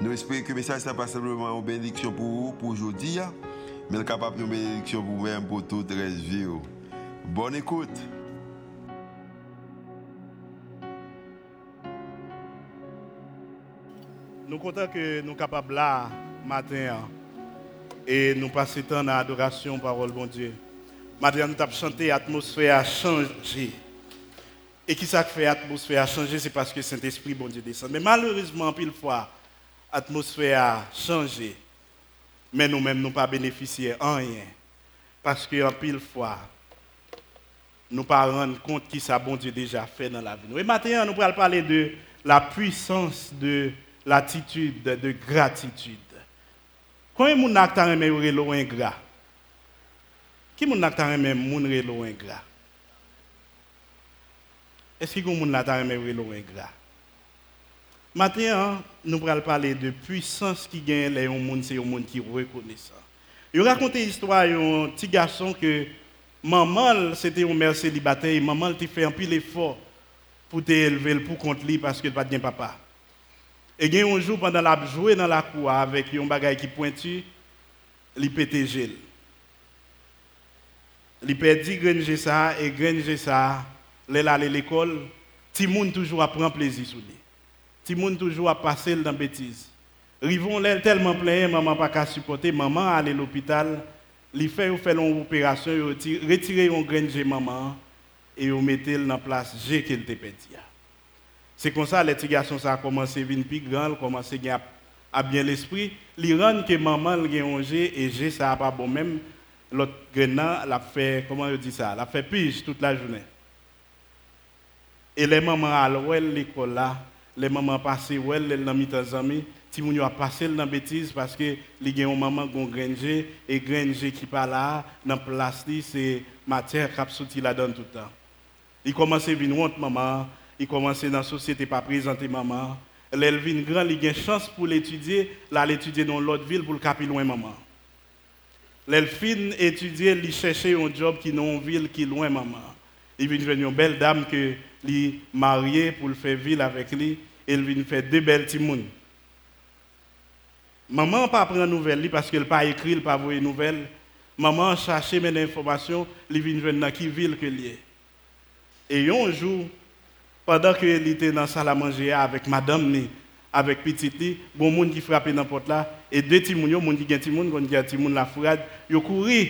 Nous espérons que le message n'est pas simplement une bénédiction pour vous, pour aujourd'hui, hein. mais capable de bénédiction pour vous-même, pour toute la vie. Oh. Bonne écoute. Nous contents que nous sommes capables là, matin, hein, et nous passons temps dans l'adoration, parole, bon Dieu. Matin, nous avons chanté, l'atmosphère a changé. Et qui ça fait l'atmosphère a changé, c'est parce que Saint-Esprit, bon Dieu, descend. Mais malheureusement, pile fois, l'atmosphère a changé. Mais nous-mêmes, nous pas bénéficié en rien. Parce qu'en pile fois, nous ne pas rendre compte qui ça bon Dieu déjà fait dans la vie. Et maintenant, nous allons parler de la puissance de l'attitude de gratitude. Combien de gens ont aimé relo ingrat Qui a aimé moun relo ingrat Est-ce que vous avez aimé relo ingrat Maintenant, nous allons parler de puissance qui gagne les gens, c'est les gens qui reconnaissent ça. Raconte l'histoire d'un petit garçon que maman, c'était une mère célibataire, et maman a fait un peu l'effort pour t'élever pour contre lui parce qu'il n'a pas de papa. Et il y a un jour, pendant la jouer dans la cour avec un bagage qui pointu, il pète gel. Il perdit granger ça et granger ça, il à l'école, tout le toujours prendre plaisir sur lui. Si monde toujours à passer dans bêtise. Rivon l'air tellement plein, maman pas qu'à supporter, maman aller à l'hôpital, li fait fait une opération, retirer un grain de maman et on mettait dans place G qu'elle te perdu. C'est comme ça les petits garçons ça a commencé à venir commencé à à bien l'esprit, li rend que maman a un et G ça a pas bon même l'autre grain l'a fait comment je dis ça, l'a fait pige toute la journée. Et les mamans à l'école là les mamans passent ouais les dans mes amis ti moun a passé dans bêtise parce que li gen une maman gon granger et granger qui pas là dans place li c'est matière qui sorti là dedans tout le temps. Il commence à venir honte maman. Il commence dans la société pas présenter maman. Vient grand il a chance pour l'étudier. Là l'étudier dans l'autre ville pour le capi loin maman. Fin étudier il chercher un job qui dans une ville qui loin maman. Il vient une belle dame que li marié pour le faire ville avec lui elle vient faire deux belles timounes. Maman pas prendre nouvelle parce qu'elle pas écrit, elle pas voir nouvelle. Maman chercher mes informations, elle vient venir dans qui ville que est. Et un jour, pendant qu'elle était dans la salle à manger avec madame ni, avec petite li, bon monde qui frappait dans la porte là, et deux qui gagne timoun, qui gagne timoun la frade, ils couru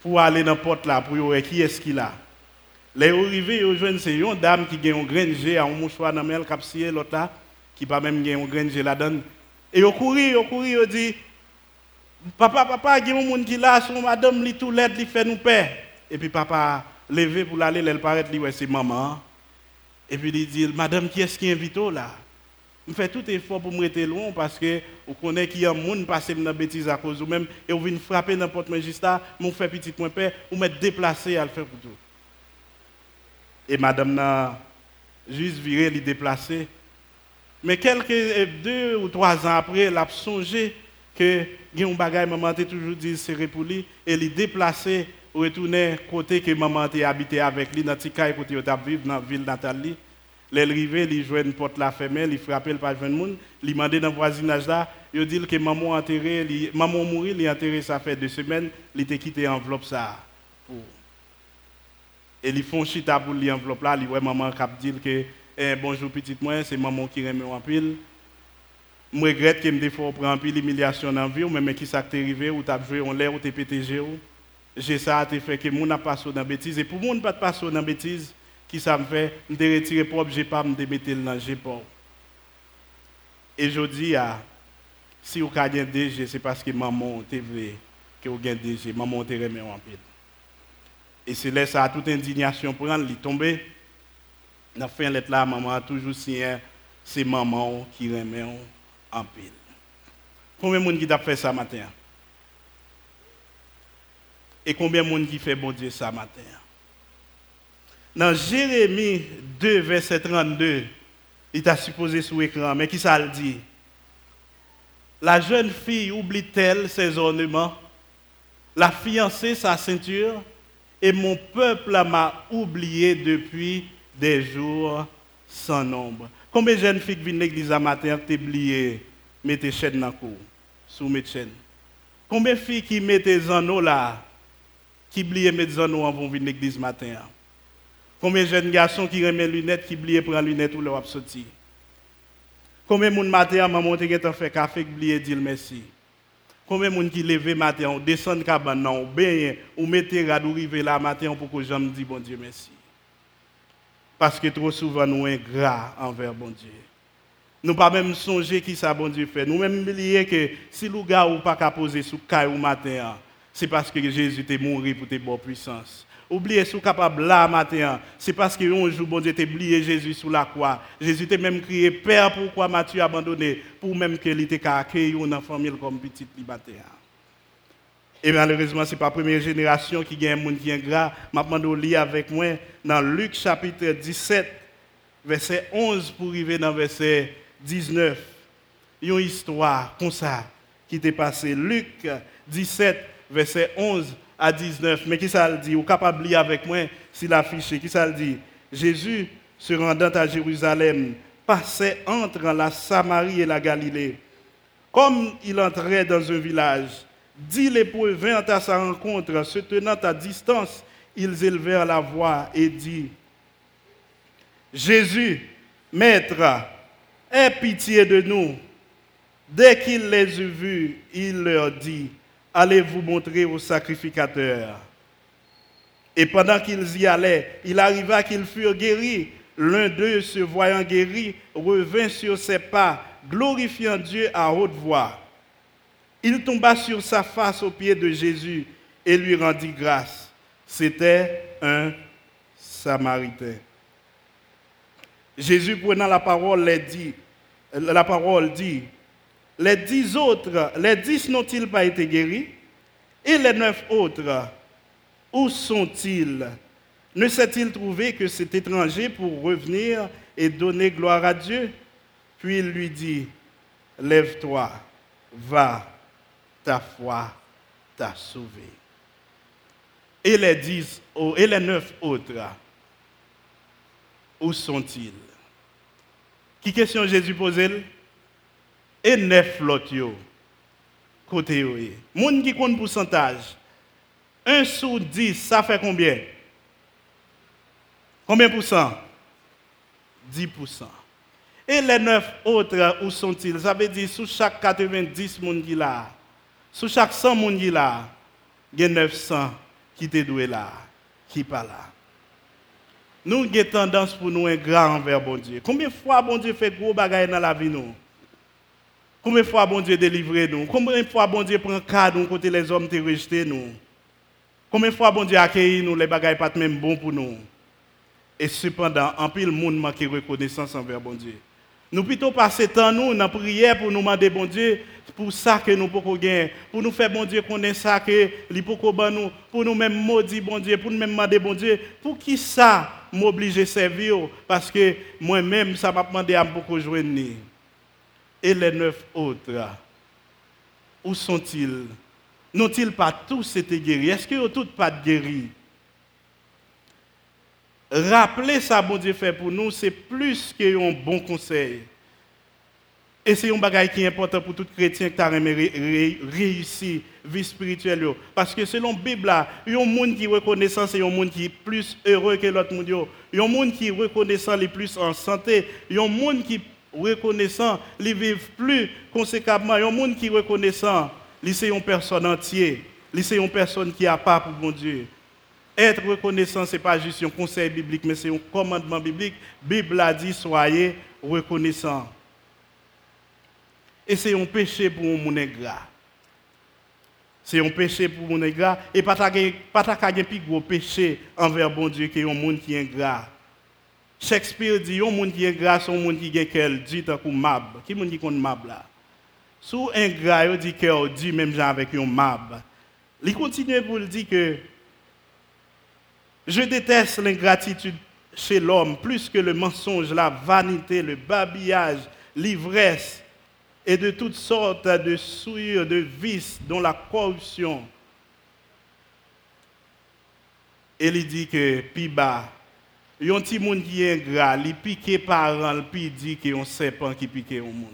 pour aller dans la porte là, pour voir qui est-ce qu'il a. Les arrivés, ils joignent c'est une dame qui a un grain à un mouchoir dans le capsier, l'autre là, qui pas même un grain de là-dedans. Et ils courent, ils courent, ils disent, papa, papa, il y a un monde qui là, son madame, li tout l'aide, il fait nous paix. Et puis papa, levé pour aller, elle paraît, ouais, c'est maman. Et puis il dit, madame, qui est-ce qui invite là? Je fais tout effort pour me rester loin parce que vous connaissez qu'il y a un monde passé dans la bêtise à cause de vous-même et vous venez frapper n'importe magistrat, vous fait petit point père, vous m'êtes déplacé à le faire pour tout. Et madame n'a juste viré, les déplacer. Mais quelques euh, deux ou trois ans après, elle a songé que un bagage maman a toujours dit c'est pour lui. Et il déplacé retourner côté que maman a habité avec lui dans côté où vivre dans la ville natale Elle arrivé, il jouait une porte la fermée, il frappait le pas de monde, il demandé dans le voisinage là, il dit que maman enterré, maman mourir, il enterré ça fait deux semaines, il était quitté enveloppe ça pour et ils font chita pour l'enveloppe là, ils voient maman qui dit que eh, bonjour petite moi, c'est maman qui remet en pile. Je regrette que me fois prendre pile humiliation dans la vie, mais qui s'est arrivé ou t'as joué en l'air ou t'es ou. J'ai ça a fait que mon n'a pas dans la bêtise et pour mon pas passer dans la bêtise, qui ça me fait? Me retirer propre pas me mettre dans j'ai pas. Et je dis si vous avez un DG, c'est parce que maman te vrai que vous avez un DG, maman te remet en pile. Et c'est là ça a toute indignation pour lui tomber. Dans la fin lettre là, maman a toujours signé c'est maman qui remet en pile. Combien de monde qui t'a fait ça matin? Et combien de monde qui fait bon Dieu ça matin? Dans Jérémie 2, verset 32, il t'a supposé sous l'écran, mais qui ça le dit? La jeune fille oublie-t-elle ses ornements? La fiancée sa ceinture? Et mon peuple m'a oublié depuis des jours sans nombre. Combien de jeunes filles qui viennent à l'église à matin, t'es oublié, mettez chaîne dans le cou, sous mes chaînes. Combien de filles qui mettent des anneaux là, qui oublient mettre des anneaux avant de venir à l'église matin? Combien de jeunes garçons qui remettent lunettes, qui oublient prendre lunettes ou leur sortir? Combien de monde matin, maman, as fait café, qui oublient dire merci? Combien de monde qui lève matin, on descend cabane, on bain, ou mettez rad là matin pour que j'aime dire bon Dieu merci. Parce que trop souvent, nous sommes ingrats envers bon Dieu. Nous pas même songer qui ça bon Dieu fait. Nous même oublier que si le gars ou pas qu'à poser sous caille ou matin, c'est parce que Jésus est mort pour tes bonnes puissances. Oubliez sous capable là matin, c'est parce que un jour bon Dieu t'a oublié Jésus sous la croix. Jésus t'a même crié Père pourquoi m'as-tu abandonné? Pour même que il était accueilli une famille comme petite liberté. Et malheureusement, ce n'est pas la première génération qui gagne un monde qui est ingrat. Je demande avec moi dans Luc chapitre 17, verset 11 pour arriver dans verset 19. Il y a une histoire comme ça qui t'est passée. Luc 17, verset 11 à 19. Mais qui ça le dit? Vous capable avec moi s'il affiché. Qui ça le dit? Jésus, se rendant à Jérusalem, passait entre la Samarie et la Galilée. Comme il entrait dans un village, Dix lépreux vinrent à sa rencontre, se tenant à distance, ils élevèrent la voix et dit Jésus, Maître, aie pitié de nous. Dès qu'il les eut vus, il leur dit Allez vous montrer au sacrificateur. Et pendant qu'ils y allaient, il arriva qu'ils furent guéris. L'un d'eux, se voyant guéri, revint sur ses pas, glorifiant Dieu à haute voix. Il tomba sur sa face aux pieds de Jésus et lui rendit grâce. C'était un Samaritain. Jésus prenant la parole, dit, la parole dit, les dix autres, les dix n'ont-ils pas été guéris? Et les neuf autres, où sont-ils? Ne s'est-il trouvé que cet étranger pour revenir et donner gloire à Dieu? Puis il lui dit, lève-toi, va, ta foi t'a sauvé. Et les dix, et les neuf autres, où sont-ils? Qui question Jésus posait Et neuf l'autre, côté Les Moun qui compte pourcentage. 1 sur 10, ça fait combien? Combien pour cent? 10% Et les neuf autres, où sont-ils? Ça veut dire, sous chaque 90 moun qui là, sous chaque 100 personnes qui là, il y a 900 qui étaient doués là, qui pas là. Nous avons tendance pour nous être grand envers bon Dieu. Combien de fois bon Dieu fait gros bagages dans la vie nous? Combien de fois bon Dieu délivre nous? Combien de fois bon Dieu prend cadeau côté les hommes te rejeté nous? Combien de fois bon Dieu accueilli nous? Les bagages pas même bon pour nous? Et cependant, en pile monde manque reconnaissance envers bon Dieu. Nous plutôt passer temps nous dans prière pour nous demander bon Dieu pour ça que nous pouvons gagner, pour nous faire bon Dieu connaître ça que li nous, pour nous même maudire bon Dieu, pour nous même demander bon Dieu, pour qui ça m'oblige à servir? Parce que moi-même ça m'a demandé à beaucoup joindre. Et les neuf autres, où sont-ils? N'ont-ils pas tous été guéris? Est-ce qu'ils n'ont tous pas guéris Rappeler ça, bon Dieu fait pour nous, c'est plus qu'un bon conseil. Et c'est un bagage qui est important pour tout chrétien qui a réussi vie spirituelle. Parce que selon la Bible, il y a un monde qui est reconnaissant, c'est un monde qui est plus heureux que l'autre monde. Il y a un monde qui est reconnaissant, il plus en santé. Y a un monde qui est reconnaissant, il vit plus conséquemment. Il y a un monde qui est reconnaissant, c'est une personne entière. C'est une personne qui a pas pour mon Dieu. Être reconnaissant, ce n'est pas juste un conseil biblique, mais c'est un commandement biblique. La Bible a dit soyez reconnaissants. Et c'est un péché pour mon ingrat. C'est un péché pour mon ingrat. Et pas de plus gros péché envers bon Dieu que un monde qui est ingrat. Shakespeare dit un monde qui est c'est un monde qui est quel dit comme mab. Qui monde qui compte là? Sous un gras, il dit que dit même genre avec un mab. Il continue pour dire que je déteste l'ingratitude chez l'homme plus que le mensonge, la vanité, le babillage, l'ivresse et de toutes sortes de souillures, de vices, dont la corruption. Et il dit que, puis bas, il y a un petit monde qui est ingrat, il pique parents, puis dit qu'il y a un serpent qui pique au monde.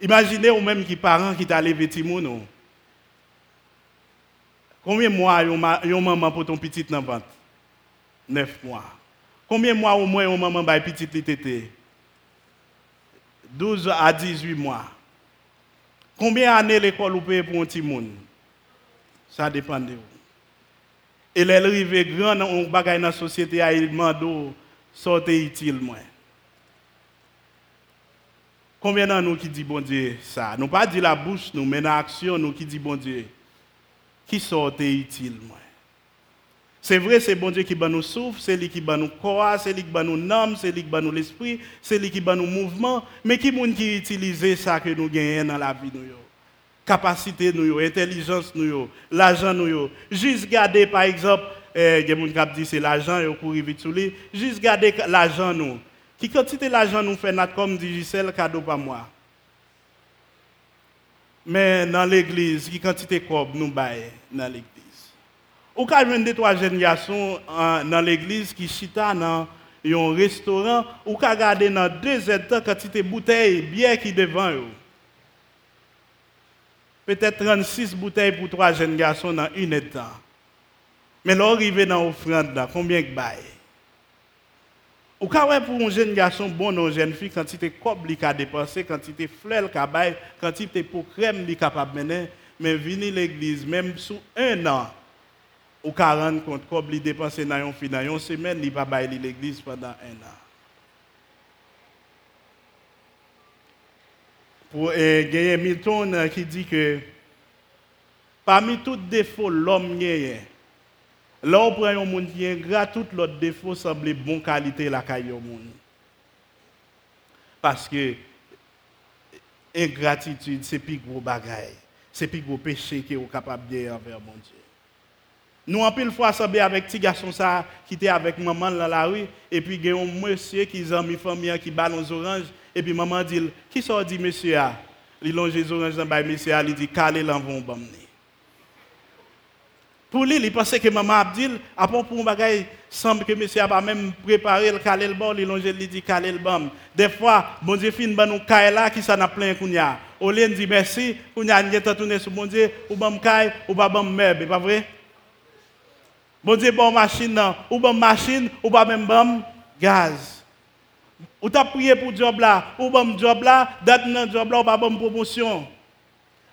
Imaginez ou même qui parents qui t'a levé petit monde. Combien de mois yon maman pour ton petit dans ventre? Neuf mois. Combien de mois au moins yon maman bail petit li tété? 12 à 18 mois. Combien d'années l'école ou paye pour un petit monde? Ça dépend de vous. Et elle arrive grand on bagaille dans la société a il demande sortez utile moins. Combien d'entre nous qui dit bon Dieu ça? Nous pas dit la bouche nous mais dans l'action nous qui dit bon Dieu qui sortait utile moi? C'est vrai, c'est bon Dieu qui bat nous souffle, c'est lui qui bat nous corps, c'est lui qui bat nous âme, c'est lui qui bat nous l'esprit, c'est lui qui bat nous mouvement, mais qui monde qui utilise ça que nous gagnons dans la vie nous Capacité intelligence l'argent nous Juste garder par exemple, eh, il y des gens qui disent c'est l'argent et courir vite sur lui, juste garder l'argent nous. Qui quantité l'argent nous fait comme dit Gisèle cadeau pas moi. Mais dans l'église, qui quantité de nous baillons dans l'église? Ou quand je deux trois jeunes garçons dans l'église qui chita dans un restaurant, ou quand regarder dans deux états quantité bouteilles bière qui devant eux. Peut-être 36 bouteilles pour trois jeunes garçons dans une état. Mais là, arrivé dans l'offrande, combien de bail? Ou quand pour un jeune garçon bon ou une jeune fille, quand il cob li ka dépenser, quand il fleur ka bail, quand il pour crème li capable mener, mais venir l'église même sous un an ou 40 compte cob li dépenser dans une fille une semaine, li pas bail l'église pendant un an. Pour eh, gagner Milton euh, qui dit que parmi tous les défauts l'homme gagne Là, on prend un monde qui est ingrat, tout l'autre défaut semble bonne qualité la caille monde. Parce que ingratitude, c'est plus gros bagaille. C'est plus gros péché qui est capable de envers mon Dieu. Nous, en pile fois, ensemble avec petit garçon ça, qui était avec maman dans la rue, et puis il y a un monsieur qui a mis famille qui balance oranges, et puis maman dit, qui ça dit monsieur a? Il longe les dans le monsieur il dit, calé l'envon bamné. Pour lui, il pensait que maman Abdil, après pour un bagage, semble que monsieur a pas même préparé le calé le bord, il longe il dit calé le bam. Des fois, bon Dieu fin ban nous là qui ça n'a plein kounya. Au lieu de merci, kounya n'y est tourné sur bon Dieu, ou bam kay, ou pas vrai? Bon Dieu bon machine ou bam machine, ou ba même bam gaz. Ou t'as prié pour job là, ou bam job là, date nan job là, ou ba bam promotion.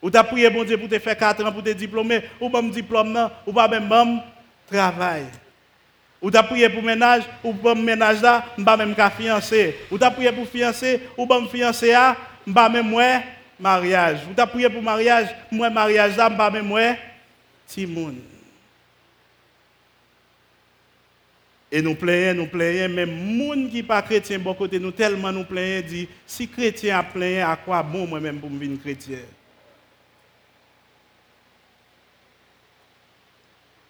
Ou t'as prié bon Dieu pour te faire 4 ans pour te diplômer, ou pas diplôme non, ou pas même bon travail. Ou t'as prié pour ménage, ou pas ménage là, pas même qu'à fiancé. Ou t'as prié pour fiancé, ou pas fiancé là, pas même moi mariage. Ou t'as prié pour mariage, moi mariage là, pas même moi timoun. Et nous plaignons, nous plaignons, même gens qui pas chrétien, bon côté nous tellement nous plaignons, dit, si chrétien a plaigné, à quoi bon moi-même pour me venir chrétien?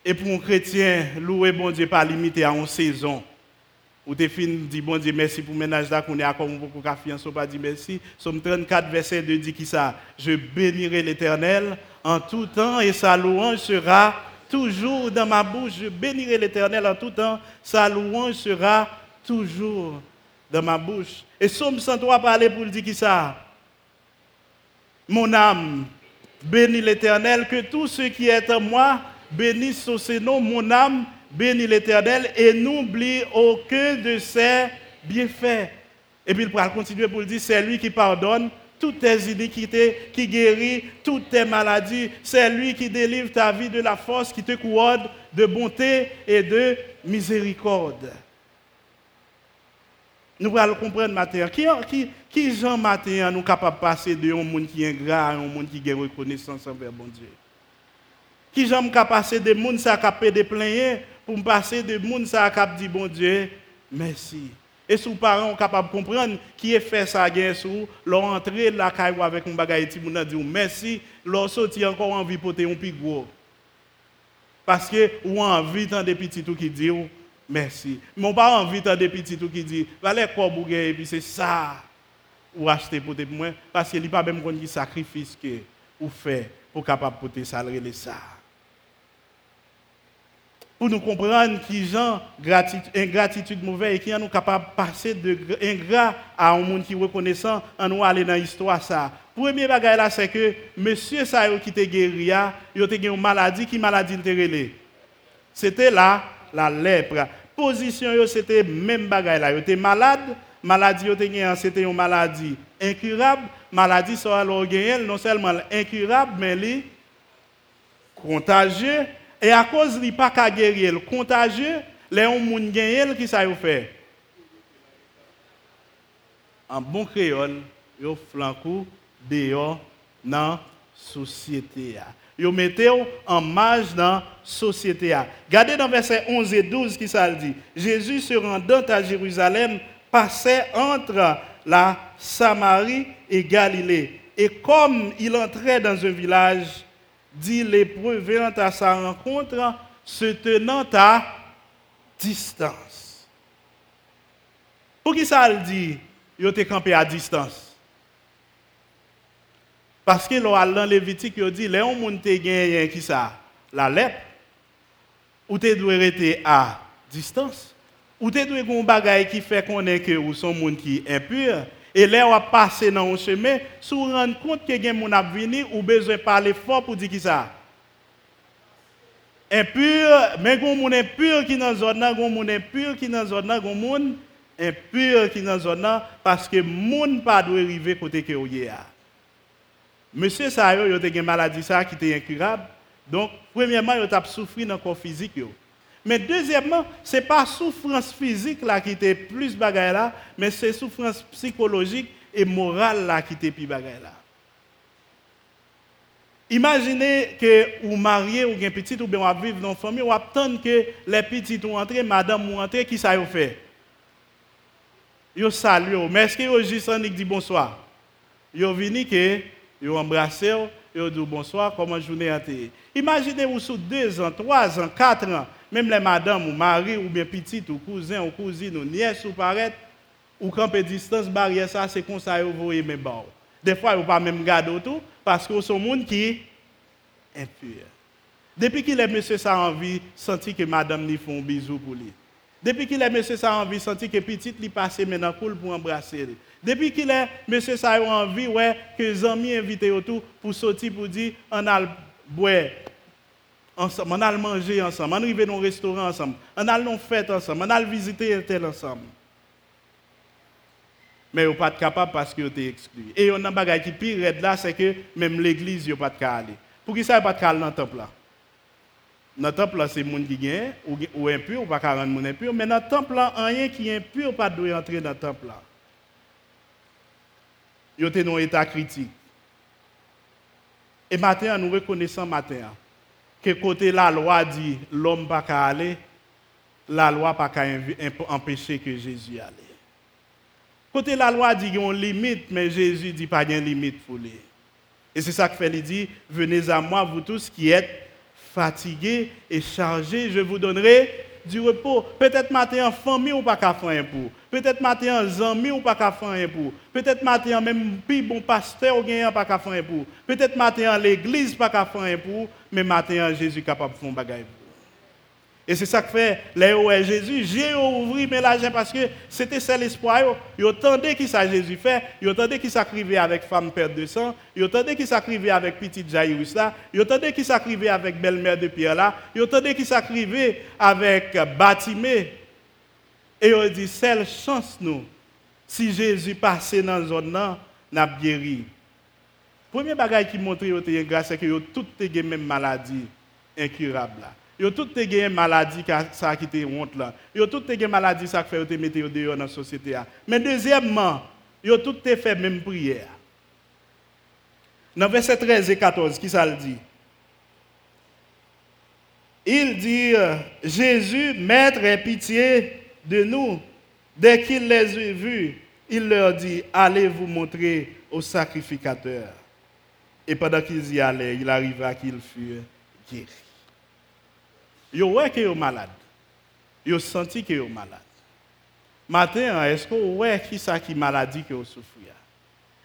Et pour un chrétien, louer bon Dieu pas limité à une saison. Ou te fin dit bon Dieu merci pour le ménage qu'on est beaucoup de pas dit merci. Somme 34 verset 2 dit qui ça Je bénirai l'Éternel en tout temps et sa louange sera toujours dans ma bouche. Je bénirai l'Éternel en tout temps, sa louange sera toujours dans ma bouche. Et Somme 103 parler pour dire qui ça? Mon âme bénis l'Éternel que tout ce qui est en moi bénis son nom, mon âme, bénis l'Éternel et n'oublie aucun de ses bienfaits. Et puis il va continuer pour dire, c'est lui qui pardonne toutes tes iniquités, qui guérit toutes tes maladies. C'est lui qui délivre ta vie de la force, qui te couronne de bonté et de miséricorde. Nous allons comprendre maintenant. Qui, qui, qui Jean matin nous capable de passer de un monde qui est ingrat à un monde qui a reconnaissance envers bon Dieu? Qui j'aime qu'à passer de gens qui a des plaigner pour passer de gens qui a dit bon Dieu, merci. Et sous parents capable de comprendre qui est fait ça gain sous, leur entrer la caille avec un bagage ti moun dit merci, leur sorti encore envie porter un plus gros. Parce que ou envie tant des petits tout qui dit merci. Mon pas envie tant des petits tout qui dit valait quoi bouger et puis c'est ça ou acheter pour moi parce n'y a pas même qui sacrifice que ou fait pour capable porter ça ça pour nous comprendre qui gens ingratitude mauvaise et qui nous capable de passer de ingrat à un monde qui reconnaissant en nous aller dans l'histoire ça. Premier bagage là c'est que monsieur ça qui était guéri, il a une maladie qui maladie était C'était là la lèpre. Position c'était même bagage là, il était malade, maladie c'était une maladie incurable, maladie non seulement incurable mais li contagieux et à cause de pas qu'à guérir, contagieux, les gens qui qui ça fait? En bon créole, yo flanco dehors dans la société. Yo mettez en marge dans la société. Regardez dans verset 11 et 12 qui ça dit. Jésus se rendant à Jérusalem passait entre la Samarie et Galilée. Et comme il entrait dans un village, dit l'épreuve venant à sa rencontre, se tenant à distance. Pour qui ça le dit, il était campé à distance? Parce que dans Lévitique, il dit, les gens qui gagné qui ça? La lèpre. Ou tu dois rester à distance. Ou tu dois avoir un bagage qui fait qu'on est que ou son monde qui est impur. Et là, on va passer dans un chemin, si vous rendez compte que quelqu'un a venu, ou besoin de parler fort pour dire qui ça. Impur, mais y a des impurs qui dans la zone, y a des impurs qui dans zone, y a des impurs qui dans zone, parce que gens pas doit arriver côté que vous Monsieur Sayo, il a une maladie ça qui était incurable. Donc, premièrement, il a souffert dans le corps physique. Mais deuxièmement, ce n'est pas souffrance physique là qui était plus bagaille là, mais c'est souffrance psychologique et morale là qui était plus bagaille là. Imaginez que vous mariez ou un petit ou bien vous vivre dans une famille, ou attendre que les petits ou entrer, madame ou entrer, qui ça vous fait? Vous saluez, mais est-ce que vous juste dit bonsoir? Vous venez que vous embrassez, vous dit bonsoir, comment journée a été? Imaginez-vous sous deux ans, trois ans, quatre ans, même les madames ou mari ou bien petite ou cousin ou cousine ou nièce ou paraître ou camper distance barrière ça c'est comme ça vous voyez mes bon. Des fois vous pas même garder tout parce que sont monde qui est impur. Depuis qu'il est monsieur ça envie sentir que madame lui font un bisou pour lui. Depuis qu'il est monsieur ça envie sentir que petite lui passe maintenant cool pour embrasser. Depuis qu'il est monsieur ça envie ouais que les amis invités autour pour sortir pour dire on a boire on a manger ensemble, on arrive dans un restaurant ensemble, on a une fête ensemble, on a visiter un tel ensemble. Mais vous pas capable parce que vous êtes exclu. Et on a un qui pire là, c'est que même l'église, vous pas capable aller. Pour qui ça, pas capable dans le temple là? Dans le temple là, c'est les gens qui gagnent, ou, impur, ou pas rendre monde impur. Mais dans le temple là, rien qui est impur, pas doit entrer dans le temple là. Vous êtes dans un état critique. Et maintenant, nous reconnaissons matin que côté la loi dit l'homme pas qu'à aller, la loi pas qu'à empêcher que Jésus aille. Côté la loi dit qu'il y a une limite, mais Jésus dit pas de limite pour lui. Et c'est ça que fait, dit, venez à moi, vous tous qui êtes fatigués et chargés, je vous donnerai du repos. Peut-être matin en famille ou pas qu'à faire pour. Peut-être matin en amis ou pas qu'à faire pour. Peut-être matin même plus bon pasteur ou gagnant pas qu'à faire pour. Peut-être matin l'église pas qu'à faire pour, mais matin Jésus capable de faire un bagage et c'est ça que fait les Jésus, j'ai ouvert mes larges parce que c'était ça l'espoir. Ils entendaient qui ça Jésus fait, ils entendaient qui s'acrivait avec femme perte de sang, ils entendaient qui s'acrivait avec petite Jairus là, ils entendaient qui s'acrivait avec belle-mère de Pierre là, ils entendaient qui s'acrivait avec Batimé. Et ils ont dit, seule chance nous, si Jésus passait dans la zone là, n'a guéri. Premier bagage qui montre que grâce, c'est que toutes les mêmes maladies incurables là. Yo tout te gen maladie ça qui te honte là. Yo tout te gen maladie ça qui fait te mettre dehors dans la société Mais deuxièmement, yo tout te même prière. Dans verset 13 et 14, qui ça le dit Il dit Jésus, maître, aie pitié de nous. Dès qu'il les eut vus, il leur dit, allez vous montrer au sacrificateur. Et pendant qu'ils y allaient, il arriva qu'ils furent guéris. Ils voient qu'ils sont malades. Ils ont senti qu'ils sont malades. Matin, est-ce que vous voyez qui ça qui maladie que vous souffrez?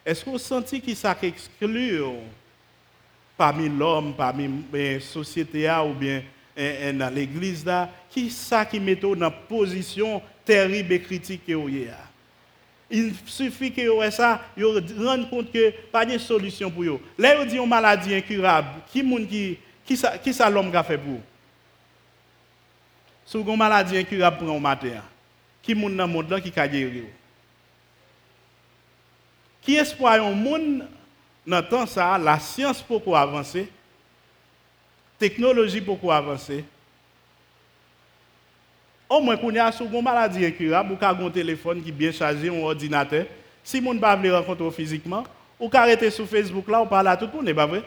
Est-ce que vous sentez qui ça qui exclut parmi l'homme, parmi la société ou bien dans l'église là, qui ça qui met dans une position terrible et critique que vous il suffit que vous ça, vous rendez compte que pas de solution pour vous. Là, vous dites une maladie incurable. Qui qui qui qui ça l'homme a fait pour vous? Si vous une maladie incurable pour un matin, qui est dans le monde qui a guéri Qui espoir un monde dans le temps ça, la science pourquoi avancer, la technologie pourquoi avancer, au moins, quand y a une maladie incurable, ou un téléphone qui est bien chargé, un ordinateur, si vous ne pas rencontrer physiquement, ou arrêter sur Facebook là, ou parler à tout le monde, pas vrai?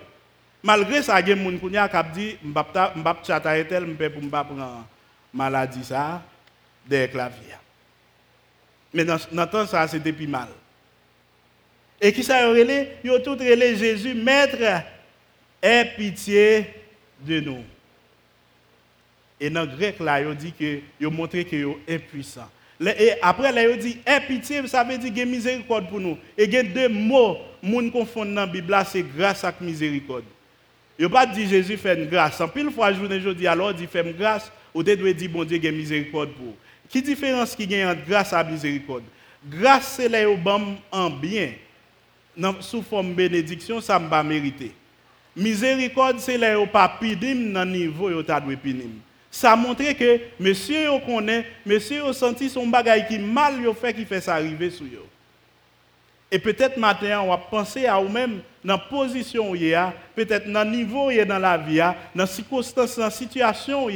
Malgré ça, il y a des gens qui dit, je ne vais pas chatter tel, je ne pas prendre maladie ça, des claviers. Mais dans ce temps, ça, c'était plus mal. Et qui ça relé? Ils ont tout relé Jésus, Maître, aie pitié de nous. Et dans le grec, là, il dit que il montré que est impuissant. Et après, là, il dit, aie pitié, ça veut dire qu'il y a miséricorde pour nous. Et il y a deux mots, qui confondent dans la Bible, c'est grâce et miséricorde. Il a pas dit Jésus fait une grâce. En pile fois, je vous dis alors, il fait une grâce, ou tu dois dire, bon Dieu, a miséricorde pour. Qui différence qui a entre grâce et miséricorde? Grâce, c'est là où en bien, sous forme bénédiction, ça m'a mérité. Miséricorde, c'est là où pas pidim le niveau où tu dois ça montre que monsieur on connaît, monsieur a senti son bagage qui mal yo fait qui fait ça arriver sur yo. Et peut-être maintenant on va penser à vous-même dans la position où peut-être dans le niveau où dans la vie, dans la circonstance, dans la situation où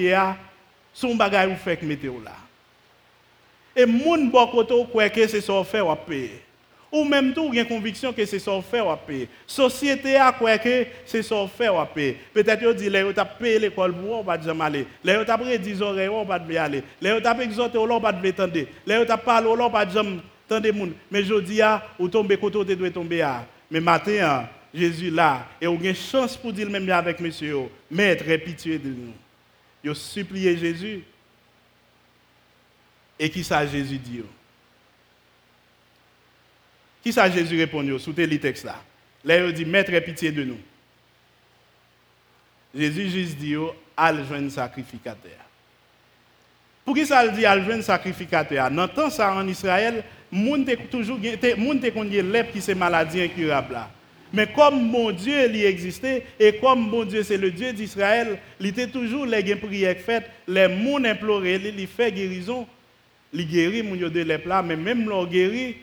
son bagage vous fait que météo là. Et moun bon côté croit que c'est ça fait ou payer ou même tout, a une conviction que c'est ça fait à payer. Société a quoi que c'est ça fait à payer. Peut-être que dit, là, tu as payé l'école pour on va jamais aller. Là, tu as pris 10 oreilles, on pas aller. Là, tu as exhorté, on pas attendre. Là, tu as parlé, on va jamais attendre monde. Mais je dis, ou tomber côté, tu dois tomber. Mais matin, Jésus là, et on a une chance pour dire même avec monsieur, maître, pitié de nous. Il supplié Jésus. Et qui ça Jésus dit? Qui ça Jésus répond sous tes texte là Là, il dit, Maître, pitié de nous. Jésus juste dit, al jeune sacrificateur. Pour qui ça dit al jeune sacrificateur? Dans temps ça en Israël, monde toujours monde qui c'est maladie incurable. Mais comme mon Dieu il existait et comme mon Dieu c'est le Dieu d'Israël, il était toujours les prières faites, les gens imploraient, il fait guérison, il guérit mon de lèpre là, mais même l'on guérit,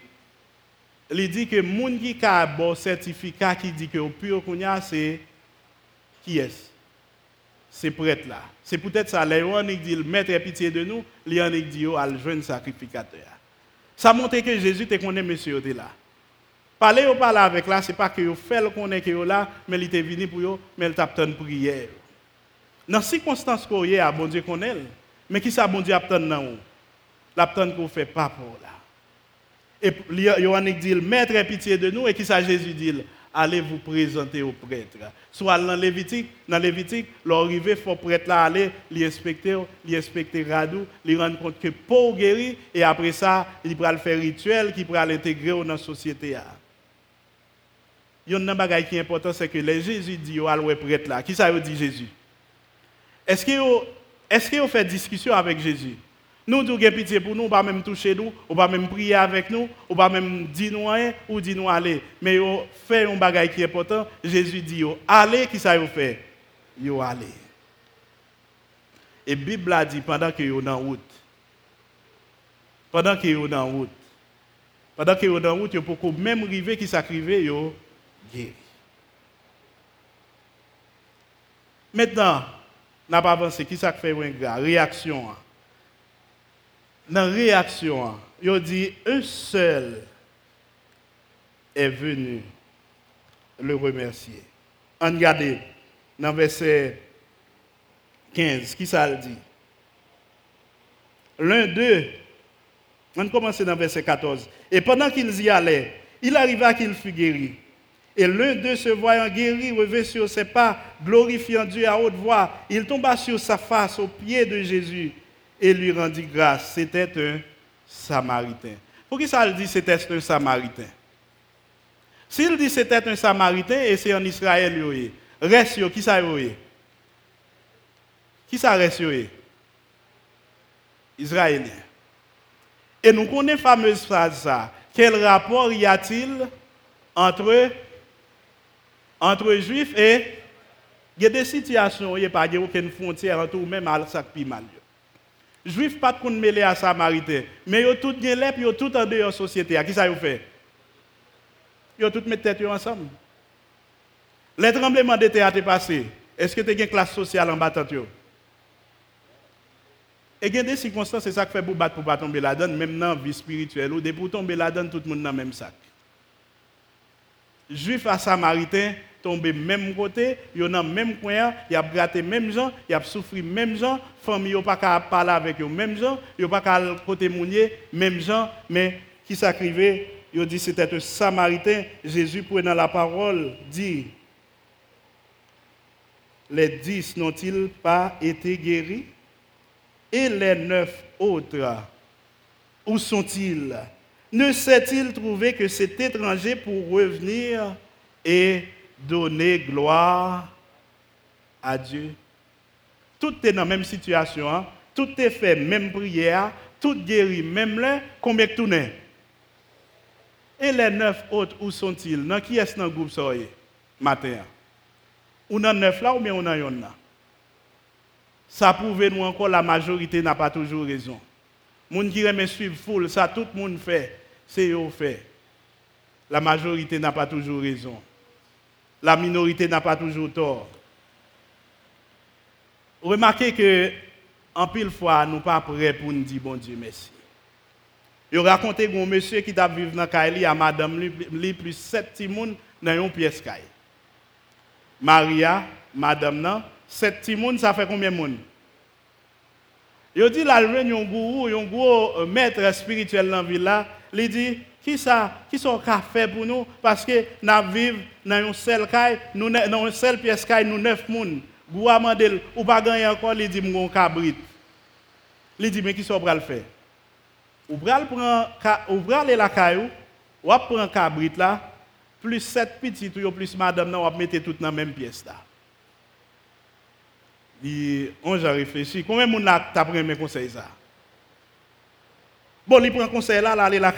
il dit que moun qui a un certificat qui dit que au pur c'est qui est C'est prêtre là. C'est peut-être ça. Les dit mettre pitié de nous, les dit al jeune sacrificateur. Ça montre que Jésus te connaît monsieur là. Parler ou parler avec là, c'est pas que vous fait le connaît que là, mais il était venu pour vous, mais il t'a une prière. Dans ces circonstances qu'on y a, bon Dieu connaît. Mais qui ça bon Dieu attend dans vous? Qu'on fait pas pour là. Et Yohannik dit, Maître, pitié de nous. Et qui ça Jésus dit, allez vous présenter au prêtre. Soit dans Lévitique, dans Lévitique, l'arrivée, faut prêtre là aller, l'inspecter, l'inspecter radou, lui rendre compte que pour guérir, et après ça, il pourra le faire rituel qui pourra l'intégrer dans la société. Il y a un bagage qui est important, c'est que Jésus dit, allez prêtre là. Qui ça veut dire Jésus? Est-ce a fait discussion avec Jésus? Nous avons pitié pour nous, pas même toucher nous, ne pas même prier avec nous, ne pas même dire nous rien ou dire nous aller. Mais on fait un bagage qui est important. Jésus dit, allez, qui ça vous fait? Yo allez. Et Bible a dit pendant que vous dans route, pendant que vous dans route, pendant que vous dans route, vous pouvez même arriver qui s'acrive, yo guéri. Maintenant, n'a pas avancé, qui ça fait une réaction dans la réaction, il dit un seul est venu le remercier. En regardez, dans verset 15, qui ça dit? L'un d'eux On commence dans verset 14. Et pendant qu'ils y allaient, il arriva qu'il fut guéri. Et l'un d'eux, se voyant guéri, revint sur ses pas, glorifiant Dieu à haute voix. Il tomba sur sa face aux pieds de Jésus et lui rendit grâce. C'était un Samaritain. Pourquoi ça le dit c'était un Samaritain? S'il dit c'était un Samaritain et c'est en Israël, reste qui ça Qui ça reste Israélien. Et nous connaissons la fameuse phrase ça. Quel rapport y a-t-il entre, entre juifs et. Il y a des situations où il n'y a pas aucune frontière entre eux-mêmes à ça qui mal. Juifs pas de mêler à Samaritain, mais ils tous bien ils ont tout en dehors de société. À qui ça fait? Ils tous mis tête ensemble. Les tremblements de terre passé. Est-ce que tu as une classe sociale en battant et il y a des circonstances, c'est ça qui fait pour battre pour pas tomber là-dedans, même dans la vie spirituelle, ou pour tomber là-dedans, tout le monde dans le même sac. Juif à Samaritain, tombé même côté, ils ont même coin, ils ont gratté même gens, ils ont souffert même gens, famille n'ont pas qu'à parler avec eux même gens, ils n'ont pas qu'à côté mounier même gens, mais qui s'acrivait, ils dit c'était un Samaritain, Jésus prenant la parole, dit, les dix n'ont-ils pas été guéris? Et les neuf autres, où sont-ils? Ne s'est-il trouvé que cet étranger pour revenir et donner gloire à Dieu Tout est dans la même situation, hein? tout est fait, même prière, tout guéri, même là, combien de tout Et les neuf autres, où sont-ils? Dans qui est-ce dans le groupe ça matin Ou dans neuf là ou bien on a yon là? Ça prouve nous encore la majorité n'a pas toujours raison. Moun qui aime suivre foule, ça tout le monde fait, c'est eux fait. La majorité n'a pas toujours raison. La minorité n'a pas toujours tort. Remarquez que en pile fois, nous pas prêts pour nous dire bon Dieu merci. Il raconté un monsieur qui vécu dans Kaili à madame lui plus sept petits dans une pièce. Maria, madame nan, sept petits ça fait combien de monde il dit là, il un gourou, un gros euh, maître spirituel dans la ville là, il dit qui ça qui sont fait pour nous? Parce que nous vivons dans une seule caille, nous dans une seule pièce caille nous neuf personnes. Gourou a demandé ou mais qui sont le faire? Ou bral prend ou bral la ou là, plus sept petits plus madame on va mettre tout dans la même pièce là. Dit, on j'ai réfléchi, combien de monde t'a pris mes conseils ça? Bon, il prend conseil là, là, aller la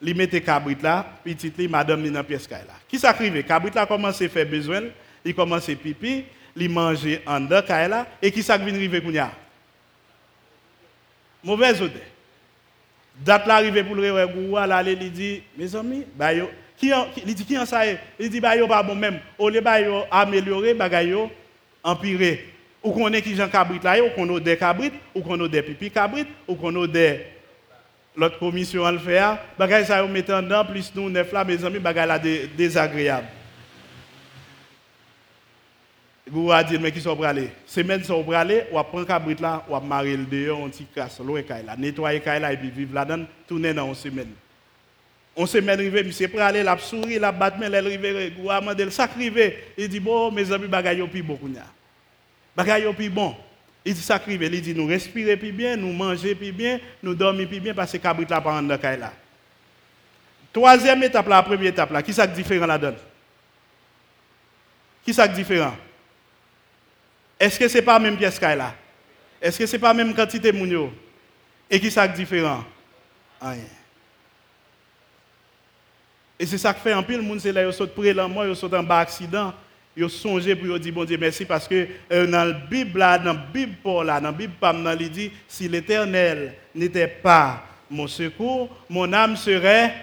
il mette cabrit là, petit li, madame li pièce là. Qui s'acrive? Cabrit là commence à faire besoin, il commence à pipi, il mange en dedans là, et qui s'acrive rive kounya Mauvaise odeur. Date l'arrivée pour le revoir, là, il dit, mes amis, bah yo, qui, il dit qui en ça Il dit bah yo pas bon même, au lieu bah yo améliorer bagay yo, empiré. Ou qu'on est qui Jean Cabrit là, ou qu'on a des cabrites, ou a des pipi cabrites, ou a des l'autre commission à le faire. Ça vous mettez en dedans, plus nous neuf là, mes amis, bagay là désagréable. Vous allez dire, mais qui sont aller Semaine sont aller, ou prendre cabrit là, ou marier le dehors, on t'y casse, loin là, nettoyer là, et vivre là-dedans, tourner dans une semaine. On semaine arrivé, monsieur aller, la souris, la elle ça il dit, bon, mes amis. Bagay yo pi bon. Il dit ça il dit nous respirer plus bien, nous manger plus bien, nous dormir plus bien parce que cabrit là pas en là. Troisième étape la première étape là, qui ça différent là-dedans? Qui ça différent? Est-ce que c'est pas même pièce là Est-ce que c'est pas même quantité mounio Et qui ça différent? Rien. Et c'est ça que fait un pile, le monde, c'est là, ils sautent près de la mort, ils sautent en bas accident ils songé pour dire bon Dieu merci parce que euh, dans la Bible dans la Bible Paul dans la Bible Pam il dit si l'Éternel n'était pas mon secours, mon âme serait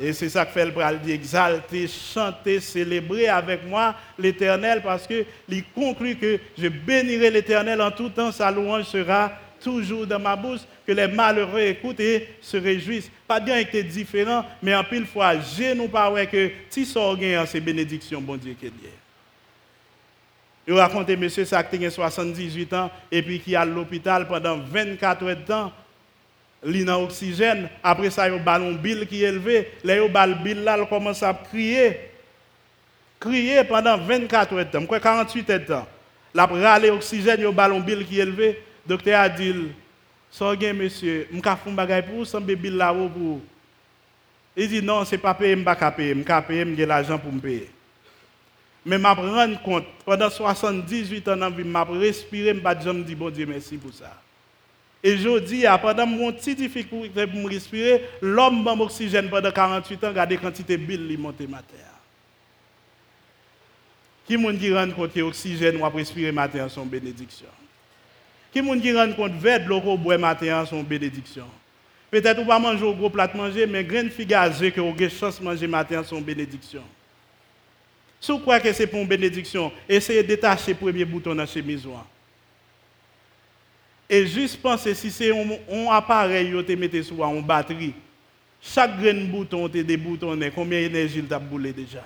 et c'est ça que fait le dit exalter, chanter, célébrer avec moi l'Éternel parce que il conclut que je bénirai l'Éternel en tout temps, sa louange sera toujours dans ma bouche, que les malheureux écoutent et se réjouissent. Pas bien que différent, mais en pile fois, je nous pas que si ça gagne ces bénédictions, bon Dieu qu'il y Il raconté monsieur ça qui a 78 ans et puis qui est à l'hôpital pendant 24 heures de temps. dans oxygène, après ça yo ballon bill qui est élevé, là yo bal bill là, il commence à crier. Crier pendant 24 heures de temps, 48 heures de temps. La râler oxygène, yo ballon bill qui est élevé, docteur a dit "So monsieur, m'ka font bagay pour sans bill là pour il dit non, c'est pas payer, je ne pas payer, je ne payer, l'argent pour me payer. Mais je me rends compte, pendant 78 ans, je me respirer, je jamais dire bon Dieu merci pour ça. Et je dis, pendant mon petit difficulté pour me respirer, l'homme m'a oxygène pendant 48 ans, regardez quantité de billes qui monte ma terre. Qui m'a qui rend compte l'oxygène ou respirer ma terre son bénédiction? Qui m'a qui rend compte que l'eau qu'on boit ma terre son bénédiction? Peut-être qu'on va manger au gros plat manger, mais grain de figue que vous avez chance de manger matin sont bénédiction. Si vous croyez que c'est pour une bénédiction, essayez de détacher le premier bouton dans la chemise. Et juste pensez, si c'est un, appareil que vous mettez sur une batterie, chaque grain de bouton, des boutons, combien d'énergie a boulé déjà?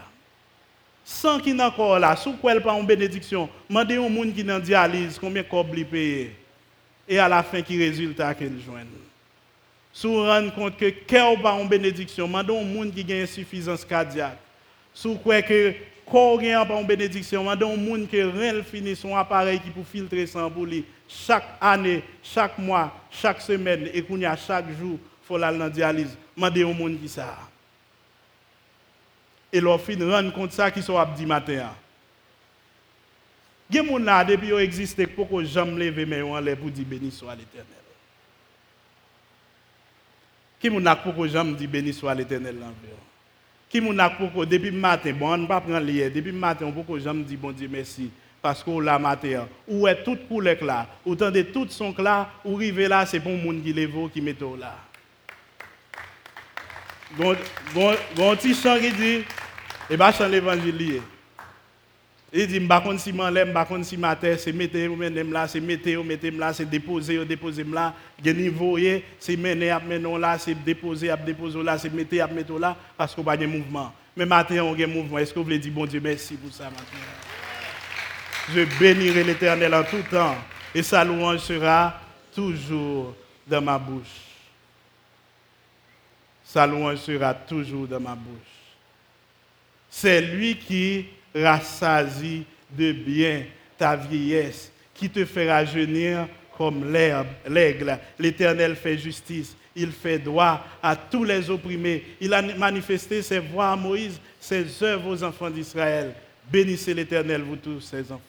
Sans qu'il n'a encore là, si vous croyez pas une bénédiction, demandez au monde qui est en dialyse combien de corps. Et à la fin, qui résultat qu'il joigne. Si vous rendez compte que cœur pas en bénédiction, demandez au monde qui a une insuffisance cardiaque. Si vous croyez que corps pas en bénédiction, demandez au monde qui a fini son appareil qui peut filtrer pour lui. Chaque année, chaque mois, chaque semaine, et qu'on y a chaque jour, faut la dialyse. Demandez au monde qui ça. Et leur fin rendre compte ça qui sont abdi matin. Il y a des gens qui depuis existé pour que jamais lever mais on pour dire béni soit l'éternel? M'a n'a pour que j'aime dit béni soit l'éternel l'envers. M'a n'a pour que depuis matin, bon, on pas prendre l'hier, depuis matin, j'aime dit bon merci. Parce que la matin, où est toute couleur là, de tout son là, où arriver là, c'est le monde qui lève qui met là. Bon, bon, bon petit chant qui dit, et eh bien, chant l'évangile. Il dit, je ne sais pas si je ne sais si terre, c'est mettre là, c'est mettre, mettre là, c'est déposer, déposer là, il niveau, c'est mener, mener là, c'est déposer, déposer là, c'est mettre, mettre là, parce qu'on n'a pas mouvement. Mais maintenant, on a un mouvement. Est-ce que vous voulez dire, bon Dieu, merci pour ça maintenant? Je bénirai l'Éternel en tout temps, et sa louange sera toujours dans ma bouche. Sa louange sera toujours dans ma bouche. C'est lui qui rassasie de bien ta vieillesse, qui te fera jeunir comme l'herbe, l'aigle. L'Éternel fait justice, il fait droit à tous les opprimés. Il a manifesté ses voix à Moïse, ses œuvres aux enfants d'Israël. Bénissez l'Éternel, vous tous, ses enfants.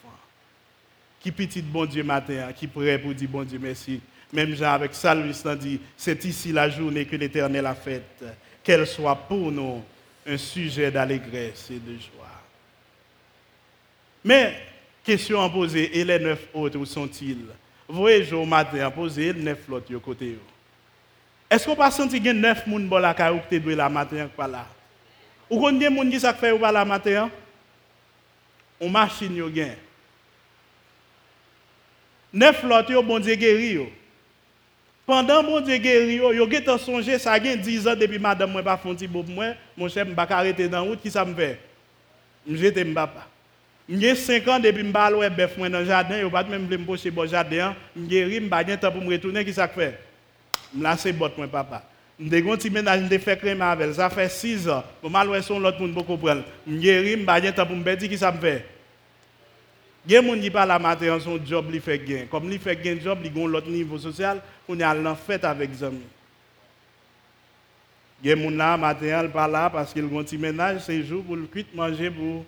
Qui petit bon Dieu matin, qui prêt pour dire bon Dieu merci. Même Jean avec Salvis dit, c'est ici la journée que l'Éternel a faite. Qu'elle soit pour nous un sujet d'allégresse et de joie. Mais, question à poser, et les neuf autres, où sont-ils? Voyez, au matin, à poser les neuf autres côté. Est-ce qu'on pas senti qu'il neuf personnes qui la qui la matin pas là? Ou qu'on des gens qui ça fait pas la matin On machine yo gain. Neuf autres bon Dieu guéri Pendant bon Dieu guéri yo, yo gete songer ça gain 10 ans depuis madame moi pas fonti pour moi, mon chef m'a arrêté dans route qui ça me fait? J'étais m'papa. J'ai 5 ans depuis que je suis bœuf dans le jardin, je pas même me pocher dans le jardin. Je suis pas temps pour me retourner, que ça fait? Je laisse mon papa. Je suis un petit ménage, je fais crème avec Ça fait 6 ans. Je suis son l'autre monde pour comprendre. Je suis pas temps pour me dire que ça me fait. Il y a qui à matin, son job, il fait gain. Comme il fait gain job, il a l'autre niveau social, on est en fête avec les amis. Il y a des gens matin, ils parlent là parce qu'ils ont un petit ménage, c'est jour pour le cuite manger pour.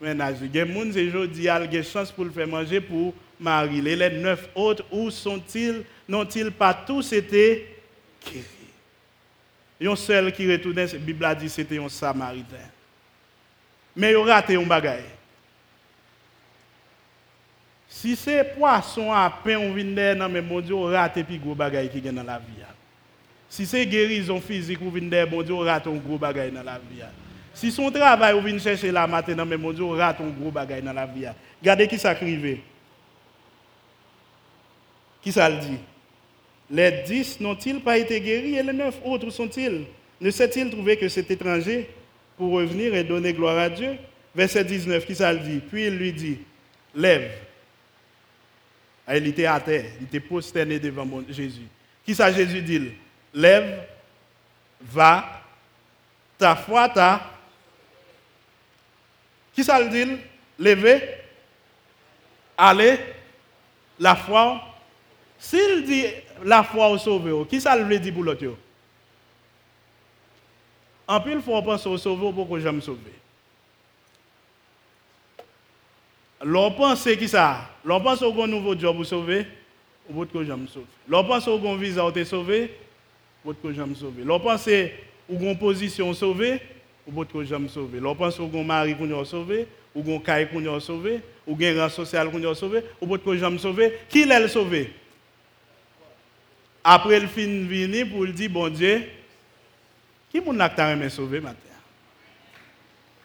Il y a des gens qui ont une chance pour le faire manger pour Marie. Les neuf autres, où sont-ils? N'ont-ils pas tous été guéris? Il y a un seul qui retournait, la Bible a dit c'était un Samaritain. Mais il a raté un bagage. Si c'est poisson à pain on vient dans mais mon Dieu, on raté puis gros bagage qui est dans la vie. Si c'est guérison physique ou vient mon Dieu, on rate un gros bagage dans la vie. Si son travail, vous venez chercher là maintenant, mais mon Dieu, rate un gros bagage dans la vie. Regardez qui s'acrive. Qui ça dit? Les dix n'ont-ils pas été guéris et les neuf autres sont-ils? Ne s'est-il trouvé que cet étranger pour revenir et donner gloire à Dieu? Verset 19, qui ça dit? Puis il lui dit Lève. Ah, il était à terre, il était prosterné devant Jésus. Qui ça Jésus dit? Lève, va, ta foi t'a. Qui ça le dit? Lever, aller, la foi. S'il dit la foi au sauvé, qui ça le dit pour l'autre? En pile, il faut penser au sauvé pour que j'aime sauver. L'on pense qui ça? L'on pense au nouveau job pour sauver, ou votre que j'aime sauver. L'on pense au visa pour sauver, votre que j'aime sauver. L'on pense ou une position sauvée, ou votre que j'aime sauver. L'on pense au mari qu'on a sauvé, ou un caille qu'on a sauvé, ou un rang social qu'on a sauvé, ou votre que j'aime sauver. Qui l'a sauvé? Après le fin vini pour le dire bon Dieu, qui m'a sauvé sauvé maintenant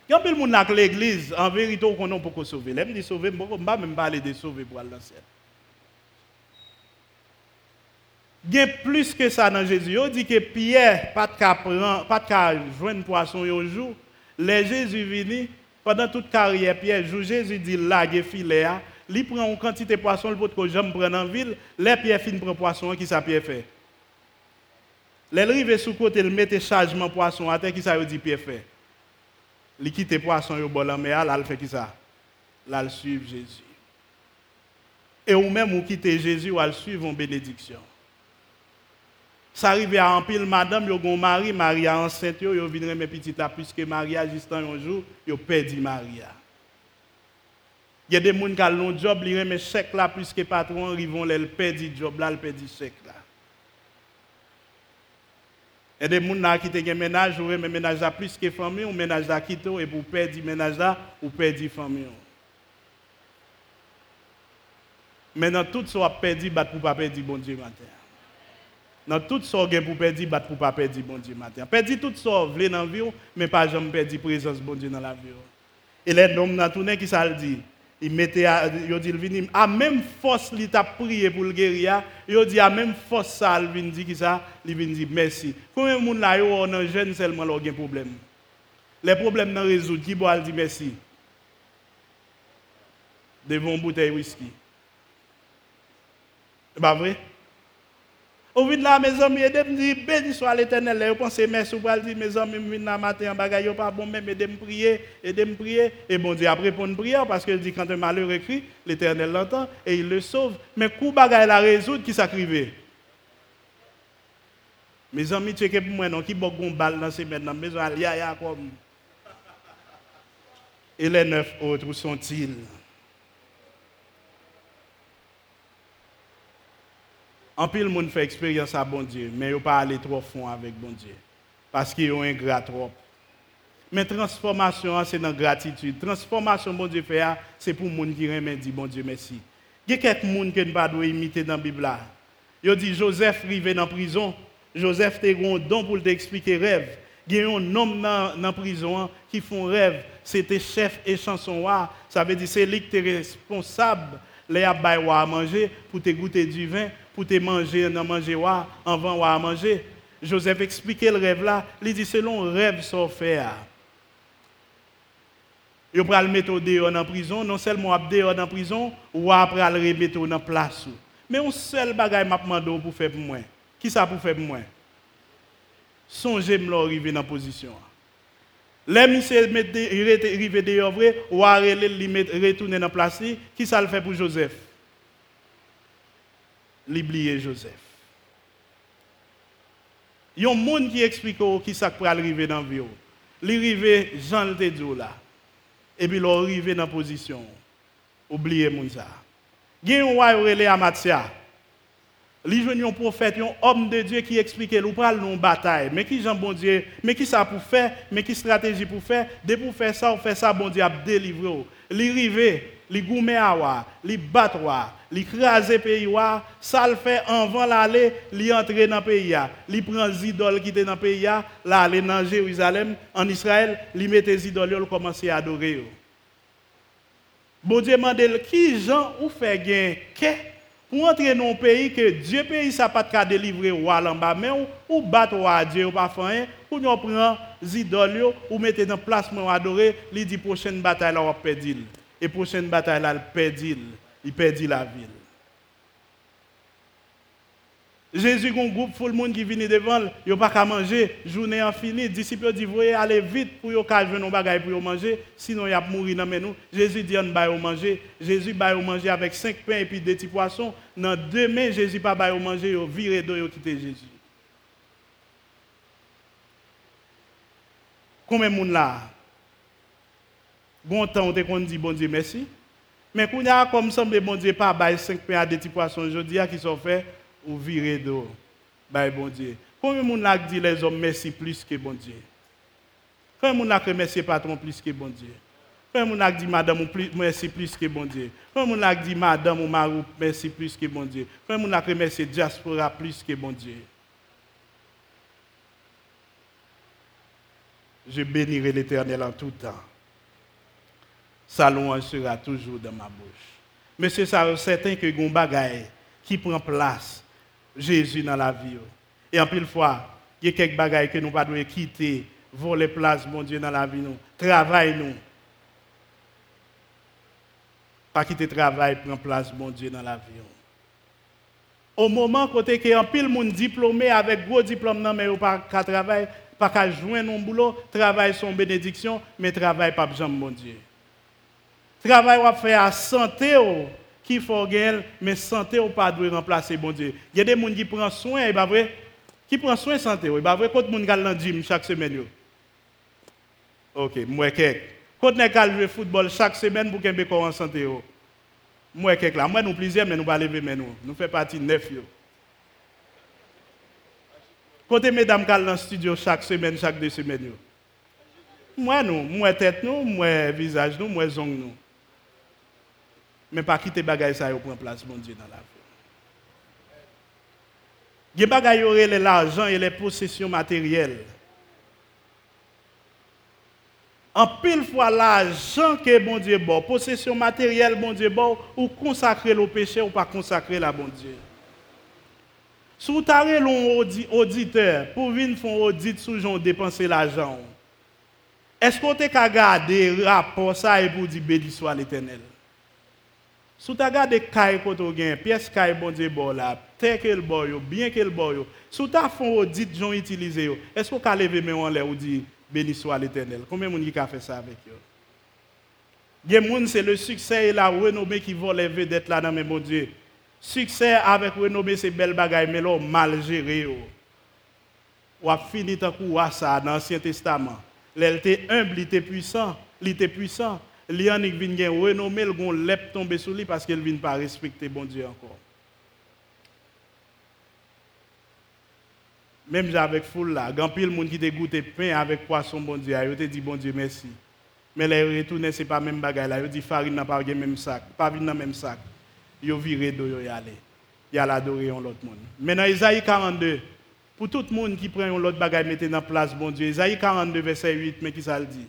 il y a beaucoup de gens l'église, en vérité, qu'on n'a pas sauver. Dit sauver, je ne vais même pas parler de sauver pour aller le. Il y a plus que ça dans Jésus. Il dit que Pierre, pas de joindre poisson au jour. Les Jésus venu, pendant toute carrière, Pierre joue, Jésus dit là, il filet, il prend une quantité de poisson, le pot que j'aime prendre en ville, les Pierre fin prend poisson, qui ça Pierre fait? Les rive sous côté, il met chargement poisson, à terre, qui ça dit Pierre fait? Il quitte poisson au bol en mer, là, il fait qui ça Là, il suit Jésus. Et ou même, ou quitte Jésus, ou il suivre en bénédiction. Ça arrive à un pile madame, yo gon mari, Maria enceinte, yo, yo viendrait mes petites là, puisque Maria, juste un jour, yo perdu Maria. Il y a des gens qui ont un job, ils remettent chèque là, puisque patron, ils vont le perdre job là, le chèque là. Il y a des gens qui ont un ménage, ou un ménage là plus que famille, ou ménage là et pour perdre ménage là, ou perdre famille. Maintenant, tout qu'on perdu, bat pour pas perdre bon Dieu matin. nan tout so gen pou pedi, bat pou pa pedi bon di maten. Pedi tout so vle nan vi ou, men pa jom pedi prezons bon di nan la vi ou. E lè nom nan toune ki sa l di, mette, yo di l vini, a menm fos li tap priye pou l geria, yo di a menm fos sa l vini di ki sa, li vini di mersi. Koumen moun la yo nan jen selman lò gen problem? Le problem nan rezoud, ki bo al di mersi? Devon boutei whisky. E ba vre? E ba vre? Au vide là, mes amis, et me dire, béni soit l'éternel. Je pense, merci pour dire, mes amis, je viens matin, bagaille, pas bon, même, de me prier, de me prier. Et bon Dieu, après, pour une prière, parce qu'il dit, quand un malheur écrit, l'éternel l'entend, et il le sauve. Mais, coup bagaille la résoudre, qui s'acrivait? Mes amis, tu pour moi, non, qui bok une balle dans ces maintenant, maison, il y a comme. Et les neuf autres, où sont-ils? En pile, le monde fait expérience à bon Dieu, mais il pas aller trop fond avec bon Dieu. Parce qu'ils ont un gras trop. Mais transformation, c'est dans gratitude. Transformation, bon Dieu fait, c'est pour les gens qui remet dit bon Dieu merci. Il y a quelques gens qui ne pas imiter dans la Bible. Il dit Joseph arrivé dans la prison. Joseph a un don pour t'expliquer rêve. Il y a un homme dans la prison qui font rêve. C'était chef et chanson. Ça veut dire c'est lui qui est responsable les à manger pour te goûter du vin pour te manger, dans manger avant à manger. Joseph expliquait le rêve là, il dit selon le rêve ça fait. Il va le mettre dehors en prison, non seulement dehors en prison, ou après le remettre dans place. Mais un seul bagage m'a demandé pour faire pour moi. Qui ça pour faire pour moi? Songez me arriver dans position. Les monsieur arrivé dehors vrai, ou retourner dans place, qui ça le fait pour Joseph? L'oublier Joseph. Il y a un monde qui explique qui ça peut arriver dans la vie. Il arrive Jean le dit. Et puis il arrive dans la position. Oubliez mon ça. Il y a un roi relé Amatia. Il y a un prophète, un homme de Dieu qui explique nous parle une bataille. Mais qui Jean bon Dieu, mais qui ça pour faire, mais qui stratégie pour faire, de pour faire ça, on fait ça, bon Dieu a délivré. Il arrive, il goumé à il bat li crase pays wa, ça le fait avant l'aller, li entrer dans pays ya. Li prend idoles qui étaient dans pays ya, là aller dans Jérusalem, en Israël, li mette idoles il commence à adorer. Bon Dieu demande qui gens ou fait gain pour entrer dans un pays que Dieu pays ça pas de délivrer roi en bas mais ou battre roi Dieu ou pas faire ou nous prend idoles ou mettre dans place pour adorer, li dit prochaine bataille on perdre. Et prochaine bataille là perdre il perdit la ville. Jésus a un groupe, le monde qui vient devant, il pas qu'à manger, journée en fini, disciples disent, voyez, allez vite pour qu'ils jouer nos bagages pour manger, sinon il y a mourir dans nous. Jésus dit, on va manger. Jésus va manger avec cinq pains et puis des petits poissons. Dans deux mains, Jésus pas va manger, il viré d'eau, il quitté Jésus. Combien de monde là? Bon temps, on dit bon Dieu merci. Mais quand a comme semble bon Dieu pas bail cinq pains à des petits poissons aujourd'hui qui sont faits ou virer d'eau. Bail bon Dieu. Combien monde a dit les hommes merci plus que bon Dieu? Combien monde a remercié patron plus que bon Dieu? Combien monde a dit madame merci plus que bon Dieu? Combien monde a dit madame ou marou merci plus que bon Dieu? Combien monde a remercié diaspora plus que bon Dieu? Je bénirai l'Éternel en tout temps. Sa louange sera toujours dans ma bouche. Mais c'est certain que gon bagaille qui prend place Jésus dans la vie. Et en pile fois, il y a quelques bagailles que nous ne pas quitter, voler place, mon Dieu, dans la vie. Nous. Travail, nous. Pas quitter travail, prendre place, mon Dieu, dans la vie. Au moment côté que en pile monde diplômé avec gros diplôme non mais pas qu'à travail, pas qu'à joindre un boulot, travail son bénédiction, mais travail pas besoin mon Dieu. Travail va faire à santé qui faut gagner, mais santé ou pas remplacer bon Dieu. Il y a des gens qui prennent soin, et pas vrai, qui prend soin de santé, et pas vrai, quand monde gagne le gym chaque semaine. OK, moi quelques. Quand on a jouer football chaque semaine pour qu'il en santé. Moi quelques là, moi nous mais nous pas lever mais nous. Nous faisons partie neuf yo. Côté mesdames dans le studio chaque semaine, chaque deux semaines. Moi nous, moi tête nous, moi visage nous, moi zong nous mais pas quitter bagaille ça pour place mon Dieu dans la vie. Il y a l'argent et les possessions matérielles. En pile fois l'argent que bon Dieu bon, possession matérielle bon Dieu bon, ou consacrer le péché ou pas consacrer la bon Dieu. Si vous avez un auditeur pour venir faire un audit sur gens dépenser l'argent, est-ce qu'on peut garder rapport ça et pour dire béni soit l'éternel? Regardes les cailles que tu as, pièces cailles, bon Dieu, bon là, tel que le boyo, bien que le boyo, si tu as fait audit, gens utilisé, est-ce que tu as levé mes en l'air ou dit, béni soit l'éternel? Combien de gens qui a fait ça avec eux? Il c'est le succès et la renommée qui vont lever d'être là dans mes bon Dieu. Succès avec renommée, c'est belle bagaille, mais là, mal géré. Ou a fini tant coup ça dans l'Ancien Testament. L'elle était humble, il était puissant, il était puissant. Lianik vient gen renommé, le gon lep tomber sur lui parce qu'elle vient pas respecter bon Dieu encore. Même avec foule là, grand pile monde qui te goûté pain avec poisson bon Dieu, il te dit bon Dieu merci. Mais les retourner c'est pas même bagaille là, il dit farine n'a pas même sac, pas vin dans même sac. Yo viré do yo y a l'adorer un autre monde. Maintenant Isaïe 42 pour tout le monde qui prend un autre bagaille mettez dans place bon Dieu. Isaïe 42 verset 8 mais qui ça le dit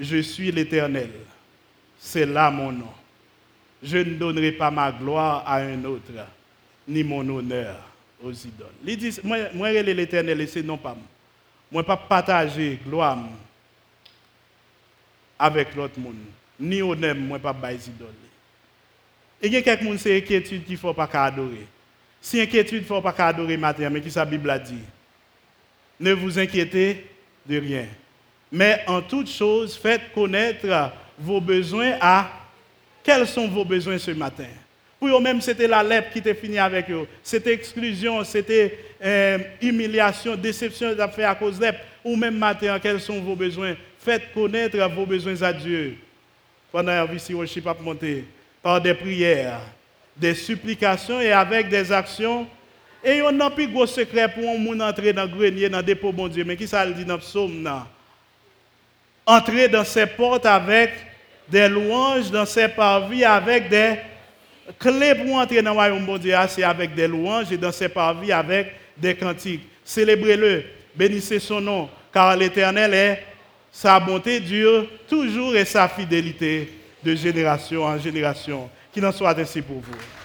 je suis l'Éternel. C'est là mon nom. Je ne donnerai pas ma gloire à un autre, ni mon honneur aux idoles. Il dit, moi, moi l'Éternel et c'est non pas moi. Moi, pas partager gloire avec l'autre monde. Ni honneur, moi, pas bailler idoles. Et il y a quelqu'un qui inquiétude qu'il ne faut pas adorer. Si inquiétude, il ne faut pas adorer matin, mais qui sa Bible a dit? Ne vous inquiétez de rien. Mais en toute chose, faites connaître vos besoins à quels sont vos besoins ce matin? Pour eux-mêmes, c'était la lèpre qui était finie avec eux. C'était exclusion, c'était euh, humiliation, déception fait à cause de lèpre. Ou même matin, quels sont vos besoins? Faites connaître vos besoins à Dieu. Pendant la vie, si on ne monter, par des prières, des supplications et avec des actions. Et on n'a plus gros secret pour un monde entrer dans le grenier, dans le dépôt, bon Dieu. Mais qui ça le dit dans le psaume? Entrer dans ses portes avec des louanges, dans ses parvis avec des clés pour entrer dans le royaume c'est avec des louanges et dans ses parvis avec des cantiques. Célébrez-le, bénissez son nom, car l'Éternel est, sa bonté dure toujours et sa fidélité de génération en génération. Qu'il en soit ainsi pour vous.